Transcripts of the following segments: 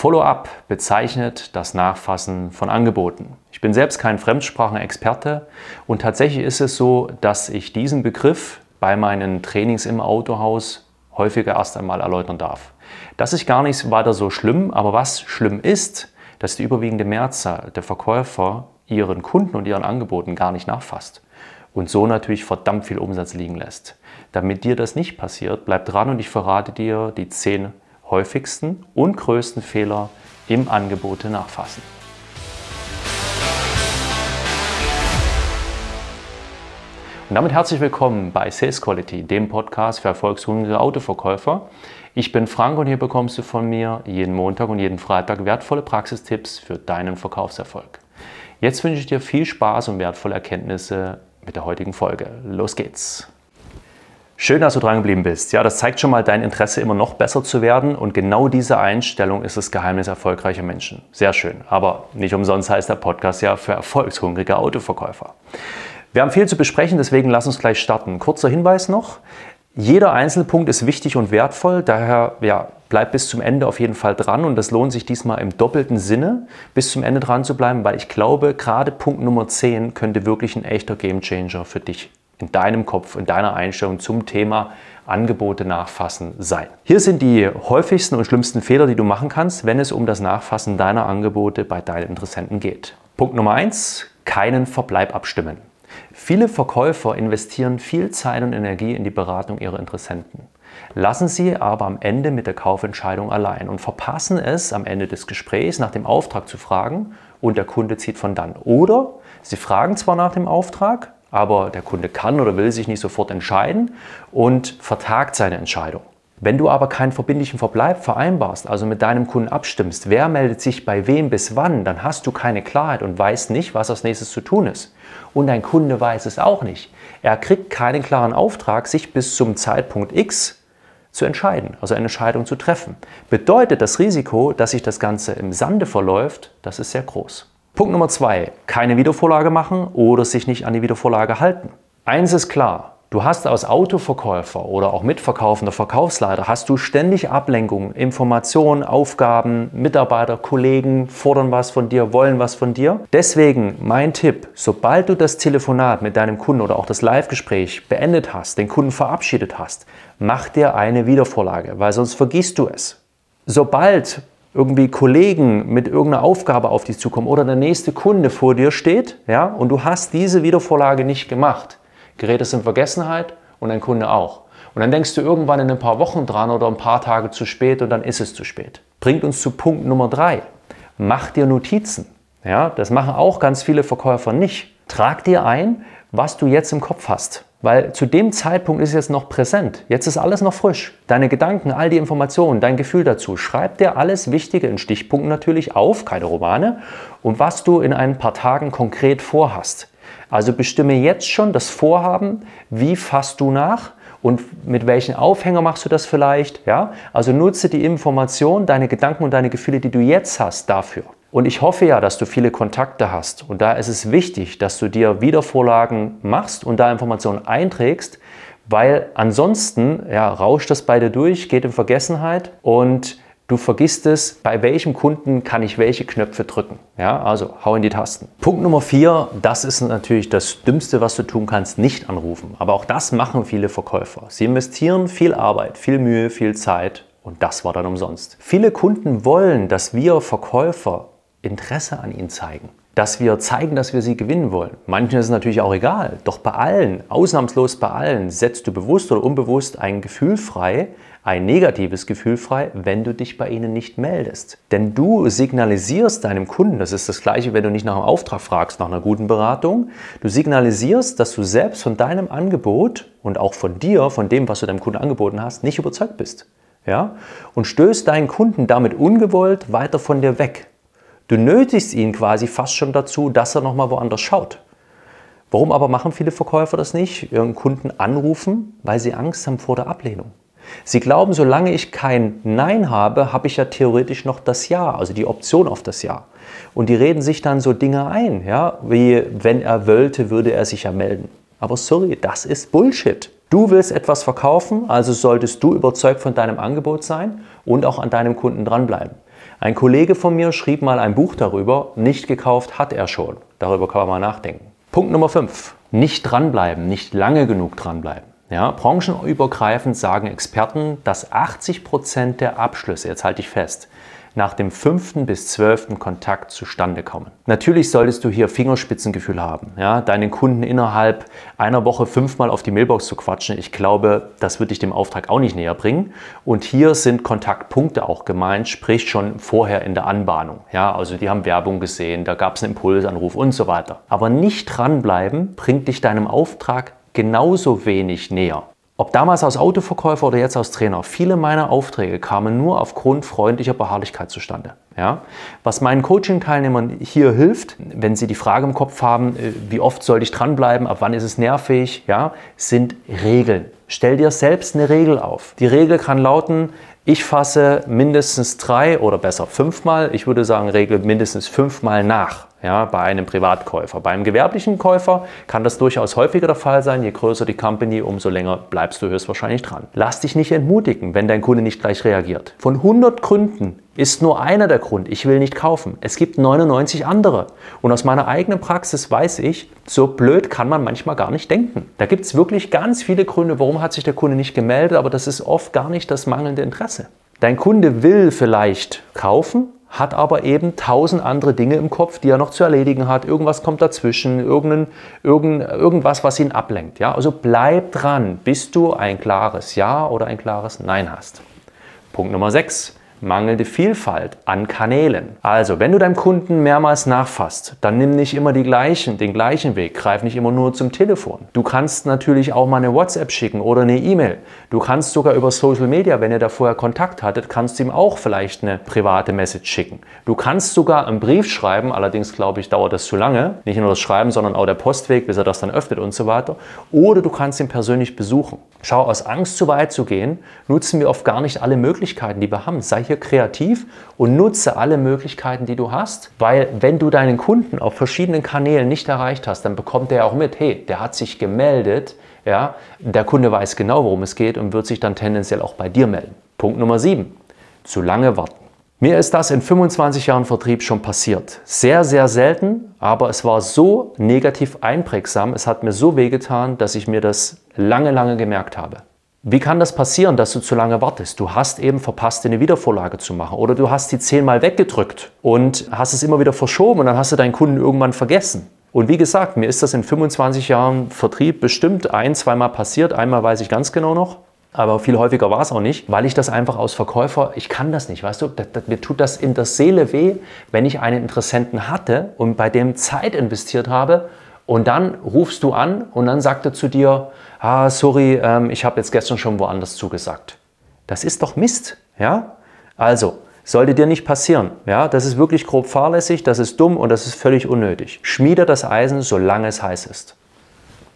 Follow-up bezeichnet das Nachfassen von Angeboten. Ich bin selbst kein Fremdsprachenexperte und tatsächlich ist es so, dass ich diesen Begriff bei meinen Trainings im Autohaus häufiger erst einmal erläutern darf. Das ist gar nicht weiter so schlimm, aber was schlimm ist, dass die überwiegende Mehrzahl der Verkäufer ihren Kunden und ihren Angeboten gar nicht nachfasst und so natürlich verdammt viel Umsatz liegen lässt. Damit dir das nicht passiert, bleib dran und ich verrate dir die zehn häufigsten und größten Fehler im Angebote nachfassen. Und damit herzlich willkommen bei Sales Quality, dem Podcast für erfolgshungrige Autoverkäufer. Ich bin Frank und hier bekommst du von mir jeden Montag und jeden Freitag wertvolle Praxistipps für deinen Verkaufserfolg. Jetzt wünsche ich dir viel Spaß und wertvolle Erkenntnisse mit der heutigen Folge. Los geht's! Schön, dass du dran geblieben bist. Ja, das zeigt schon mal dein Interesse, immer noch besser zu werden. Und genau diese Einstellung ist das Geheimnis erfolgreicher Menschen. Sehr schön. Aber nicht umsonst heißt der Podcast ja für erfolgshungrige Autoverkäufer. Wir haben viel zu besprechen, deswegen lass uns gleich starten. Kurzer Hinweis noch. Jeder Einzelpunkt ist wichtig und wertvoll, daher ja, bleib bis zum Ende auf jeden Fall dran und das lohnt sich diesmal im doppelten Sinne, bis zum Ende dran zu bleiben, weil ich glaube, gerade Punkt Nummer 10 könnte wirklich ein echter Gamechanger für dich in deinem Kopf, in deiner Einstellung zum Thema Angebote nachfassen sein. Hier sind die häufigsten und schlimmsten Fehler, die du machen kannst, wenn es um das Nachfassen deiner Angebote bei deinen Interessenten geht. Punkt Nummer 1, keinen Verbleib abstimmen. Viele Verkäufer investieren viel Zeit und Energie in die Beratung ihrer Interessenten, lassen sie aber am Ende mit der Kaufentscheidung allein und verpassen es, am Ende des Gesprächs nach dem Auftrag zu fragen und der Kunde zieht von dann. Oder sie fragen zwar nach dem Auftrag, aber der Kunde kann oder will sich nicht sofort entscheiden und vertagt seine Entscheidung. Wenn du aber keinen verbindlichen Verbleib vereinbarst, also mit deinem Kunden abstimmst, wer meldet sich bei wem bis wann, dann hast du keine Klarheit und weißt nicht, was als nächstes zu tun ist. Und dein Kunde weiß es auch nicht. Er kriegt keinen klaren Auftrag, sich bis zum Zeitpunkt X zu entscheiden, also eine Entscheidung zu treffen. Bedeutet das Risiko, dass sich das Ganze im Sande verläuft, das ist sehr groß. Punkt Nummer zwei, keine Wiedervorlage machen oder sich nicht an die Wiedervorlage halten. Eins ist klar, Du hast als Autoverkäufer oder auch mitverkaufender Verkaufsleiter hast du ständig Ablenkungen, Informationen, Aufgaben, Mitarbeiter, Kollegen fordern was von dir, wollen was von dir. Deswegen mein Tipp, sobald du das Telefonat mit deinem Kunden oder auch das Live-Gespräch beendet hast, den Kunden verabschiedet hast, mach dir eine Wiedervorlage, weil sonst vergisst du es. Sobald irgendwie Kollegen mit irgendeiner Aufgabe auf dich zukommen oder der nächste Kunde vor dir steht, ja, und du hast diese Wiedervorlage nicht gemacht, gerät es in Vergessenheit und ein Kunde auch. Und dann denkst du irgendwann in ein paar Wochen dran oder ein paar Tage zu spät und dann ist es zu spät. Bringt uns zu Punkt Nummer drei. Mach dir Notizen. Ja, das machen auch ganz viele Verkäufer nicht. Trag dir ein, was du jetzt im Kopf hast. Weil zu dem Zeitpunkt ist es jetzt noch präsent. Jetzt ist alles noch frisch. Deine Gedanken, all die Informationen, dein Gefühl dazu. Schreib dir alles Wichtige in Stichpunkten natürlich auf, keine Romane, und was du in ein paar Tagen konkret vorhast. Also bestimme jetzt schon das Vorhaben, wie fasst du nach und mit welchen Aufhänger machst du das vielleicht. Ja? Also nutze die Information, deine Gedanken und deine Gefühle, die du jetzt hast, dafür. Und ich hoffe ja, dass du viele Kontakte hast. Und da ist es wichtig, dass du dir Wiedervorlagen machst und da Informationen einträgst, weil ansonsten ja, rauscht das bei dir durch, geht in Vergessenheit und Du vergisst es, bei welchem Kunden kann ich welche Knöpfe drücken. Ja, also hau in die Tasten. Punkt Nummer vier, das ist natürlich das Dümmste, was du tun kannst, nicht anrufen. Aber auch das machen viele Verkäufer. Sie investieren viel Arbeit, viel Mühe, viel Zeit und das war dann umsonst. Viele Kunden wollen, dass wir Verkäufer Interesse an ihnen zeigen dass wir zeigen, dass wir sie gewinnen wollen. Manchen ist es natürlich auch egal, doch bei allen, ausnahmslos bei allen, setzt du bewusst oder unbewusst ein Gefühl frei, ein negatives Gefühl frei, wenn du dich bei ihnen nicht meldest. Denn du signalisierst deinem Kunden, das ist das gleiche, wenn du nicht nach einem Auftrag fragst, nach einer guten Beratung, du signalisierst, dass du selbst von deinem Angebot und auch von dir, von dem, was du deinem Kunden angeboten hast, nicht überzeugt bist. Ja? Und stößt deinen Kunden damit ungewollt weiter von dir weg. Du nötigst ihn quasi fast schon dazu, dass er nochmal woanders schaut. Warum aber machen viele Verkäufer das nicht? Ihren Kunden anrufen, weil sie Angst haben vor der Ablehnung. Sie glauben, solange ich kein Nein habe, habe ich ja theoretisch noch das Ja, also die Option auf das Ja. Und die reden sich dann so Dinge ein, ja, wie wenn er wollte, würde er sich ja melden. Aber sorry, das ist Bullshit. Du willst etwas verkaufen, also solltest du überzeugt von deinem Angebot sein und auch an deinem Kunden dranbleiben. Ein Kollege von mir schrieb mal ein Buch darüber, nicht gekauft hat er schon. Darüber kann man mal nachdenken. Punkt Nummer 5. Nicht dranbleiben, nicht lange genug dranbleiben. Ja, branchenübergreifend sagen Experten, dass 80 Prozent der Abschlüsse, jetzt halte ich fest, nach dem fünften bis zwölften Kontakt zustande kommen. Natürlich solltest du hier Fingerspitzengefühl haben, ja, deinen Kunden innerhalb einer Woche fünfmal auf die Mailbox zu quatschen. Ich glaube, das wird dich dem Auftrag auch nicht näher bringen. Und hier sind Kontaktpunkte auch gemeint, sprich schon vorher in der Anbahnung. Ja, also die haben Werbung gesehen, da gab es einen Impulsanruf und so weiter. Aber nicht dranbleiben bringt dich deinem Auftrag genauso wenig näher. Ob damals als Autoverkäufer oder jetzt als Trainer, viele meiner Aufträge kamen nur aufgrund freundlicher Beharrlichkeit zustande. Ja? Was meinen Coaching-Teilnehmern hier hilft, wenn sie die Frage im Kopf haben, äh, wie oft soll ich dranbleiben, ab wann ist es nervig, ja, sind Regeln. Stell dir selbst eine Regel auf. Die Regel kann lauten, ich fasse mindestens drei oder besser fünfmal, ich würde sagen, Regel mindestens fünfmal nach ja, bei einem Privatkäufer. Beim gewerblichen Käufer kann das durchaus häufiger der Fall sein. Je größer die Company, umso länger bleibst du höchstwahrscheinlich dran. Lass dich nicht entmutigen, wenn dein Kunde nicht gleich reagiert. Von 100 Gründen ist nur einer der Grund, ich will nicht kaufen. Es gibt 99 andere. Und aus meiner eigenen Praxis weiß ich, so blöd kann man manchmal gar nicht denken. Da gibt es wirklich ganz viele Gründe, warum hat sich der Kunde nicht gemeldet, aber das ist oft gar nicht das mangelnde Interesse. Dein Kunde will vielleicht kaufen, hat aber eben tausend andere Dinge im Kopf, die er noch zu erledigen hat. Irgendwas kommt dazwischen, irgendein, irgend, irgendwas, was ihn ablenkt. Ja? Also bleib dran, bis du ein klares Ja oder ein klares Nein hast. Punkt Nummer 6 mangelnde Vielfalt an Kanälen. Also, wenn du deinem Kunden mehrmals nachfasst, dann nimm nicht immer die gleichen, den gleichen Weg, greif nicht immer nur zum Telefon. Du kannst natürlich auch mal eine WhatsApp schicken oder eine E-Mail. Du kannst sogar über Social Media, wenn ihr da vorher Kontakt hattet, kannst du ihm auch vielleicht eine private Message schicken. Du kannst sogar einen Brief schreiben, allerdings glaube ich, dauert das zu lange. Nicht nur das Schreiben, sondern auch der Postweg, bis er das dann öffnet und so weiter. Oder du kannst ihn persönlich besuchen. Schau, aus Angst zu weit zu gehen, nutzen wir oft gar nicht alle Möglichkeiten, die wir haben. Sei hier kreativ und nutze alle Möglichkeiten, die du hast, weil wenn du deinen Kunden auf verschiedenen Kanälen nicht erreicht hast, dann bekommt er auch mit, hey, der hat sich gemeldet, ja, der Kunde weiß genau, worum es geht und wird sich dann tendenziell auch bei dir melden. Punkt Nummer 7. Zu lange warten. Mir ist das in 25 Jahren Vertrieb schon passiert. Sehr, sehr selten, aber es war so negativ einprägsam, es hat mir so wehgetan, dass ich mir das lange, lange gemerkt habe. Wie kann das passieren, dass du zu lange wartest? Du hast eben verpasst, eine Wiedervorlage zu machen oder du hast die zehnmal weggedrückt und hast es immer wieder verschoben und dann hast du deinen Kunden irgendwann vergessen. Und wie gesagt, mir ist das in 25 Jahren Vertrieb bestimmt ein, zweimal passiert. Einmal weiß ich ganz genau noch. Aber viel häufiger war es auch nicht, weil ich das einfach als Verkäufer, ich kann das nicht, weißt du, das, das, mir tut das in der Seele weh, wenn ich einen Interessenten hatte und bei dem Zeit investiert habe und dann rufst du an und dann sagt er zu dir, ah, sorry, ähm, ich habe jetzt gestern schon woanders zugesagt. Das ist doch Mist, ja? Also, sollte dir nicht passieren, ja? Das ist wirklich grob fahrlässig, das ist dumm und das ist völlig unnötig. Schmiede das Eisen, solange es heiß ist.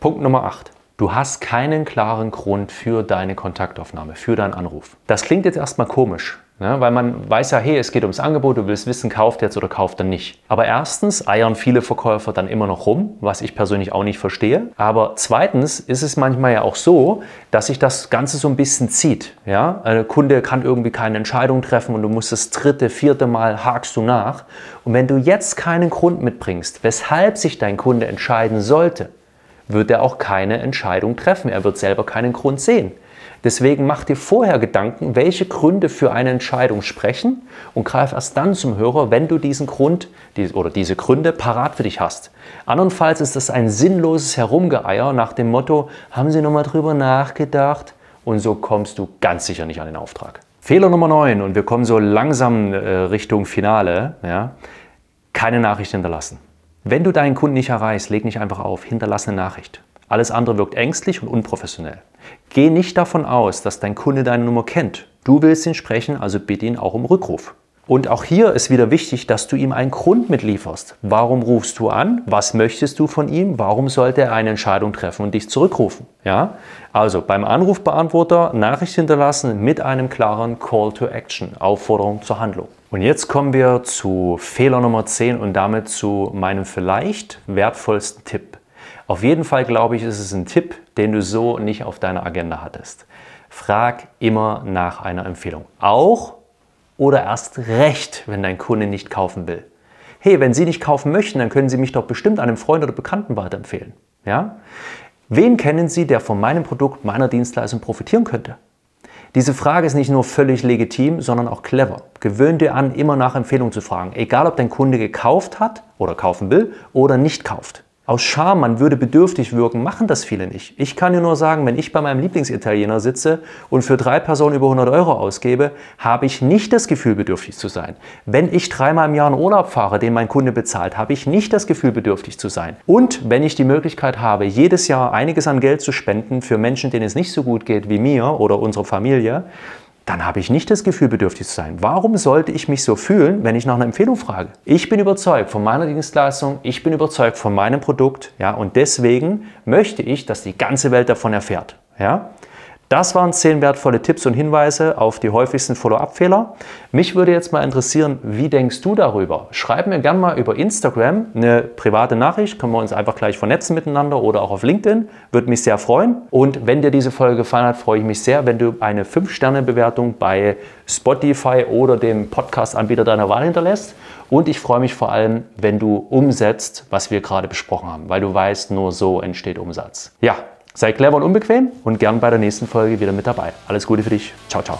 Punkt Nummer 8. Du hast keinen klaren Grund für deine Kontaktaufnahme, für deinen Anruf. Das klingt jetzt erstmal komisch, ne? weil man weiß ja, hey, es geht ums Angebot, du willst wissen, kauft jetzt oder kauft dann nicht. Aber erstens eiern viele Verkäufer dann immer noch rum, was ich persönlich auch nicht verstehe. Aber zweitens ist es manchmal ja auch so, dass sich das Ganze so ein bisschen zieht. Ja? Ein Kunde kann irgendwie keine Entscheidung treffen und du musst das dritte, vierte Mal hakst du nach. Und wenn du jetzt keinen Grund mitbringst, weshalb sich dein Kunde entscheiden sollte, wird er auch keine Entscheidung treffen. Er wird selber keinen Grund sehen. Deswegen mach dir vorher Gedanken, welche Gründe für eine Entscheidung sprechen und greif erst dann zum Hörer, wenn du diesen Grund oder diese Gründe parat für dich hast. Andernfalls ist das ein sinnloses Herumgeeier nach dem Motto, haben Sie nochmal drüber nachgedacht? Und so kommst du ganz sicher nicht an den Auftrag. Fehler Nummer 9 und wir kommen so langsam äh, Richtung Finale. Ja, keine Nachricht hinterlassen. Wenn du deinen Kunden nicht erreichst, leg nicht einfach auf, hinterlass eine Nachricht. Alles andere wirkt ängstlich und unprofessionell. Geh nicht davon aus, dass dein Kunde deine Nummer kennt. Du willst ihn sprechen, also bitte ihn auch um Rückruf. Und auch hier ist wieder wichtig, dass du ihm einen Grund mitlieferst. Warum rufst du an? Was möchtest du von ihm? Warum sollte er eine Entscheidung treffen und dich zurückrufen? Ja? Also beim Anrufbeantworter Nachricht hinterlassen mit einem klaren Call to Action, Aufforderung zur Handlung. Und jetzt kommen wir zu Fehler Nummer 10 und damit zu meinem vielleicht wertvollsten Tipp. Auf jeden Fall glaube ich, ist es ein Tipp, den du so nicht auf deiner Agenda hattest. Frag immer nach einer Empfehlung. Auch oder erst recht, wenn dein Kunde nicht kaufen will. Hey, wenn Sie nicht kaufen möchten, dann können Sie mich doch bestimmt einem Freund oder Bekannten weiterempfehlen. Ja? Wen kennen Sie, der von meinem Produkt, meiner Dienstleistung profitieren könnte? Diese Frage ist nicht nur völlig legitim, sondern auch clever. Gewöhn dir an, immer nach Empfehlung zu fragen, egal ob dein Kunde gekauft hat oder kaufen will oder nicht kauft. Aus Scham, man würde bedürftig wirken, machen das viele nicht. Ich kann dir nur sagen, wenn ich bei meinem Lieblingsitaliener sitze und für drei Personen über 100 Euro ausgebe, habe ich nicht das Gefühl, bedürftig zu sein. Wenn ich dreimal im Jahr einen Urlaub fahre, den mein Kunde bezahlt, habe ich nicht das Gefühl, bedürftig zu sein. Und wenn ich die Möglichkeit habe, jedes Jahr einiges an Geld zu spenden für Menschen, denen es nicht so gut geht wie mir oder unserer Familie, dann habe ich nicht das Gefühl, bedürftig zu sein. Warum sollte ich mich so fühlen, wenn ich nach einer Empfehlung frage? Ich bin überzeugt von meiner Dienstleistung, ich bin überzeugt von meinem Produkt, ja, und deswegen möchte ich, dass die ganze Welt davon erfährt, ja. Das waren zehn wertvolle Tipps und Hinweise auf die häufigsten Follow-up-Fehler. Mich würde jetzt mal interessieren, wie denkst du darüber? Schreib mir gerne mal über Instagram eine private Nachricht, können wir uns einfach gleich vernetzen miteinander oder auch auf LinkedIn. Würde mich sehr freuen. Und wenn dir diese Folge gefallen hat, freue ich mich sehr, wenn du eine 5-Sterne-Bewertung bei Spotify oder dem Podcast-Anbieter deiner Wahl hinterlässt. Und ich freue mich vor allem, wenn du umsetzt, was wir gerade besprochen haben, weil du weißt, nur so entsteht Umsatz. Ja, Sei clever und unbequem und gern bei der nächsten Folge wieder mit dabei. Alles Gute für dich. Ciao, ciao.